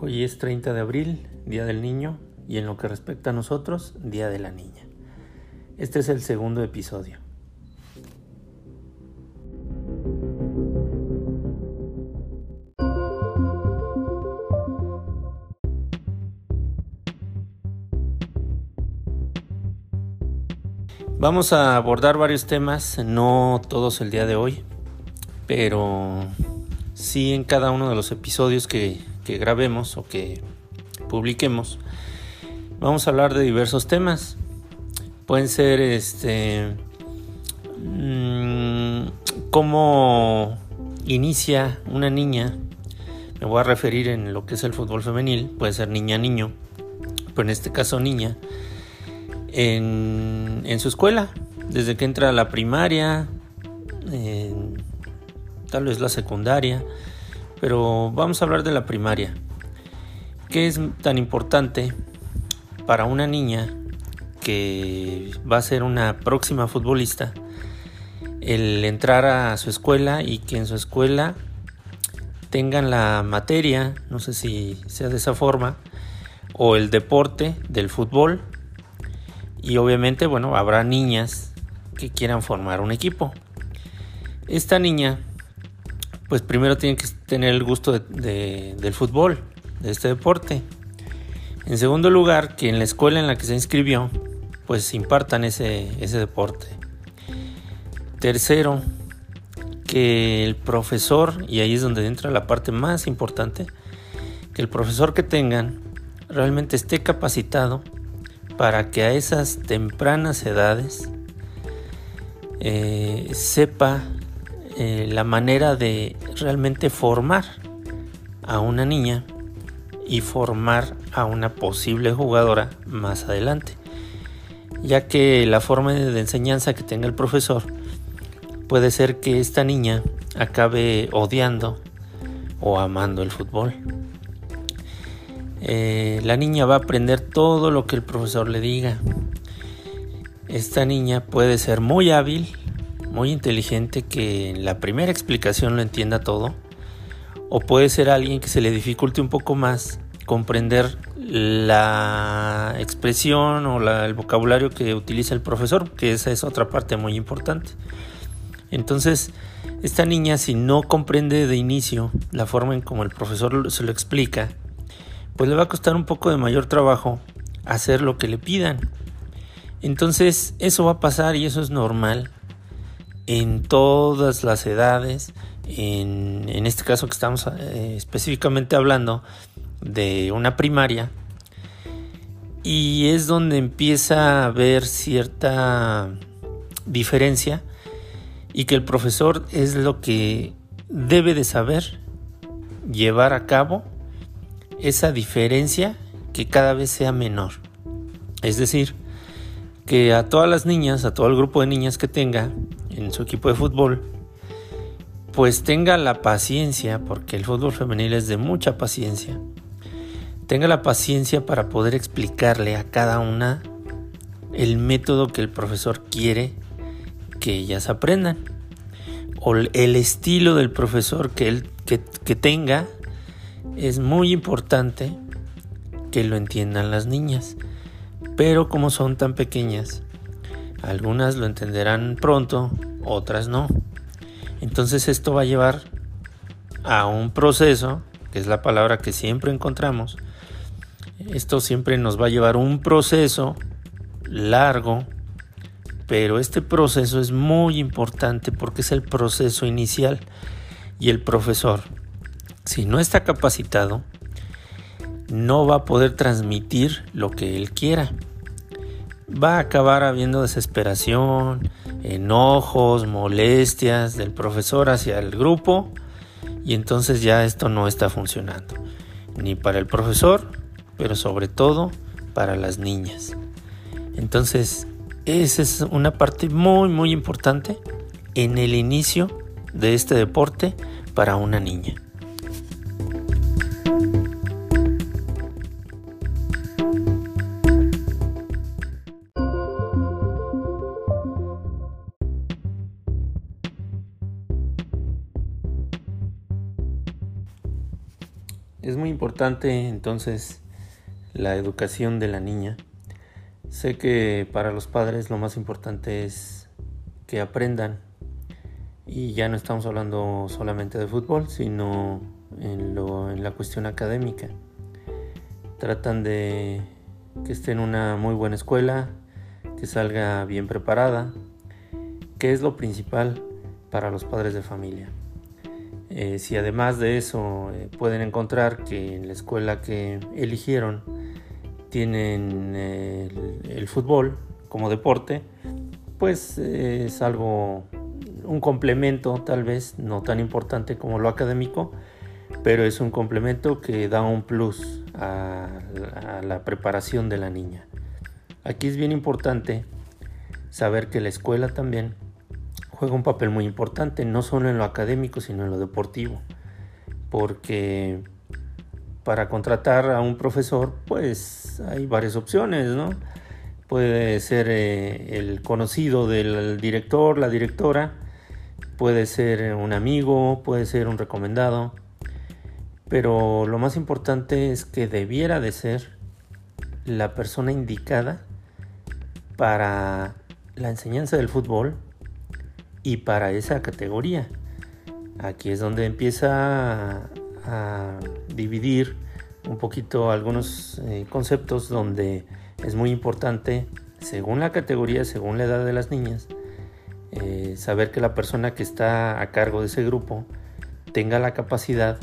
Hoy es 30 de abril, Día del Niño, y en lo que respecta a nosotros, Día de la Niña. Este es el segundo episodio. Vamos a abordar varios temas, no todos el día de hoy, pero sí en cada uno de los episodios que, grabemos o que publiquemos. Vamos a hablar de diversos temas. Pueden ser este mmm, cómo inicia una niña. Me voy a referir en lo que es el fútbol femenil, puede ser niña niño, pero en este caso niña en, en su escuela, desde que entra a la primaria, tal vez la secundaria, pero vamos a hablar de la primaria. ¿Qué es tan importante para una niña que va a ser una próxima futbolista? El entrar a su escuela y que en su escuela tengan la materia, no sé si sea de esa forma, o el deporte del fútbol y obviamente, bueno, habrá niñas que quieran formar un equipo. Esta niña, pues primero tiene que tener el gusto del fútbol, de este deporte. En segundo lugar, que en la escuela en la que se inscribió, pues impartan ese, ese deporte. Tercero, que el profesor, y ahí es donde entra la parte más importante, que el profesor que tengan realmente esté capacitado para que a esas tempranas edades eh, sepa eh, la manera de realmente formar a una niña y formar a una posible jugadora más adelante, ya que la forma de enseñanza que tenga el profesor puede ser que esta niña acabe odiando o amando el fútbol. Eh, la niña va a aprender todo lo que el profesor le diga. Esta niña puede ser muy hábil, muy inteligente, que en la primera explicación lo entienda todo. O puede ser alguien que se le dificulte un poco más comprender la expresión o el vocabulario que utiliza el profesor, que esa es otra parte muy importante. Entonces, esta niña si no comprende de inicio la forma en como el profesor se lo explica, pues le va a costar un poco de mayor trabajo hacer lo que le pidan. Entonces eso va a pasar y eso es normal en todas las edades. En, este caso que estamos eh, específicamente hablando de una primaria. Y es donde empieza a haber cierta diferencia y que el profesor es lo que debe de saber llevar a cabo esa diferencia que cada vez sea menor. Es decir, que a todas las niñas, a todo el grupo de niñas que tenga en su equipo de fútbol, pues tenga la paciencia, porque el fútbol femenil es de mucha paciencia, tenga la paciencia para poder explicarle a cada una el método que el profesor quiere que ellas aprendan, o el estilo del profesor que él que, que tenga es muy importante que lo entiendan las niñas, pero como son tan pequeñas, algunas lo entenderán pronto, otras no. Entonces esto va a llevar a un proceso, que es la palabra que siempre encontramos. Esto siempre nos va a llevar un proceso largo, pero este proceso es muy importante porque es el proceso inicial y el profesor si no está capacitado, no va a poder transmitir lo que él quiera. Va a acabar habiendo desesperación, enojos, molestias del profesor hacia el grupo y entonces ya esto no está funcionando. Ni para el profesor, pero sobre todo para las niñas. Entonces, esa es una parte muy muy importante en el inicio de este deporte para una niña. Es muy importante entonces la educación de la niña. Sé que para los padres lo más importante es que aprendan y ya no estamos hablando solamente de fútbol, sino en, lo, la cuestión académica. Tratan de que esté en una muy buena escuela, que salga bien preparada, que es lo principal para los padres de familia. Eh, si además de eso eh, pueden encontrar que en la escuela que eligieron tienen el, fútbol como deporte, pues eh, es algo, un complemento tal vez, no tan importante como lo académico, pero es un complemento que da un plus a, la preparación de la niña. Aquí es bien importante saber que la escuela también juega un papel muy importante, no solo en lo académico, sino en lo deportivo, porque para contratar a un profesor, pues hay varias opciones, ¿no? Puede ser eh, el conocido del director, la directora, puede ser un amigo, puede ser un recomendado, pero lo más importante es que debiera de ser la persona indicada para la enseñanza del fútbol y para esa categoría. Aquí es donde empieza a, dividir un poquito algunos eh, conceptos donde es muy importante, según la categoría, según la edad de las niñas, eh, saber que la persona que está a cargo de ese grupo tenga la capacidad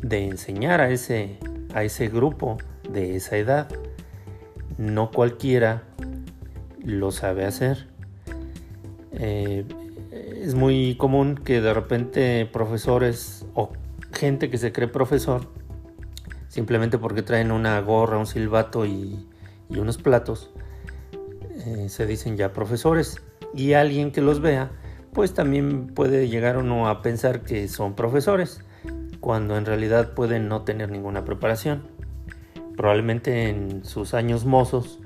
de enseñar a ese, a ese grupo de esa edad. No cualquiera lo sabe hacer. Eh, es muy común que de repente profesores o gente que se cree profesor, simplemente porque traen una gorra, un silbato y, unos platos, eh, se dicen ya profesores. Y alguien que los vea, pues también puede llegar uno a pensar que son profesores cuando en realidad pueden no tener ninguna preparación. Probablemente en sus años mozos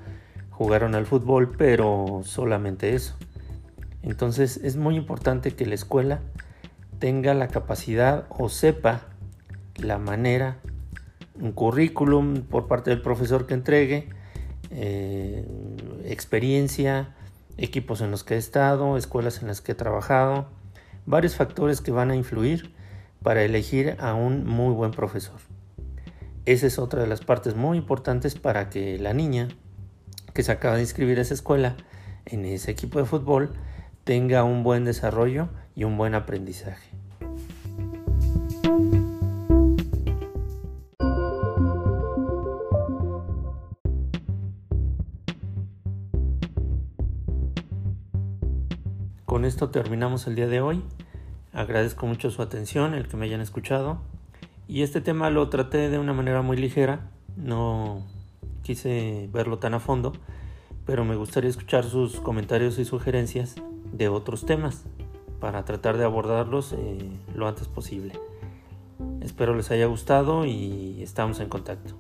jugaron al fútbol, pero solamente eso. Entonces es muy importante que la escuela tenga la capacidad o sepa la manera, un currículum por parte del profesor que entregue, eh, experiencia, equipos en los que he estado, escuelas en las que he trabajado, varios factores que van a influir para elegir a un muy buen profesor. Esa es otra de las partes muy importantes para que la niña que se acaba de inscribir a esa escuela, en ese equipo de fútbol, tenga un buen desarrollo y un buen aprendizaje. Con esto terminamos el día de hoy. Agradezco mucho su atención, el que me hayan escuchado. Y este tema lo traté de una manera muy ligera, no quise verlo tan a fondo, pero me gustaría escuchar sus comentarios y sugerencias de otros temas para tratar de abordarlos eh, lo antes posible. Espero les haya gustado y estamos en contacto.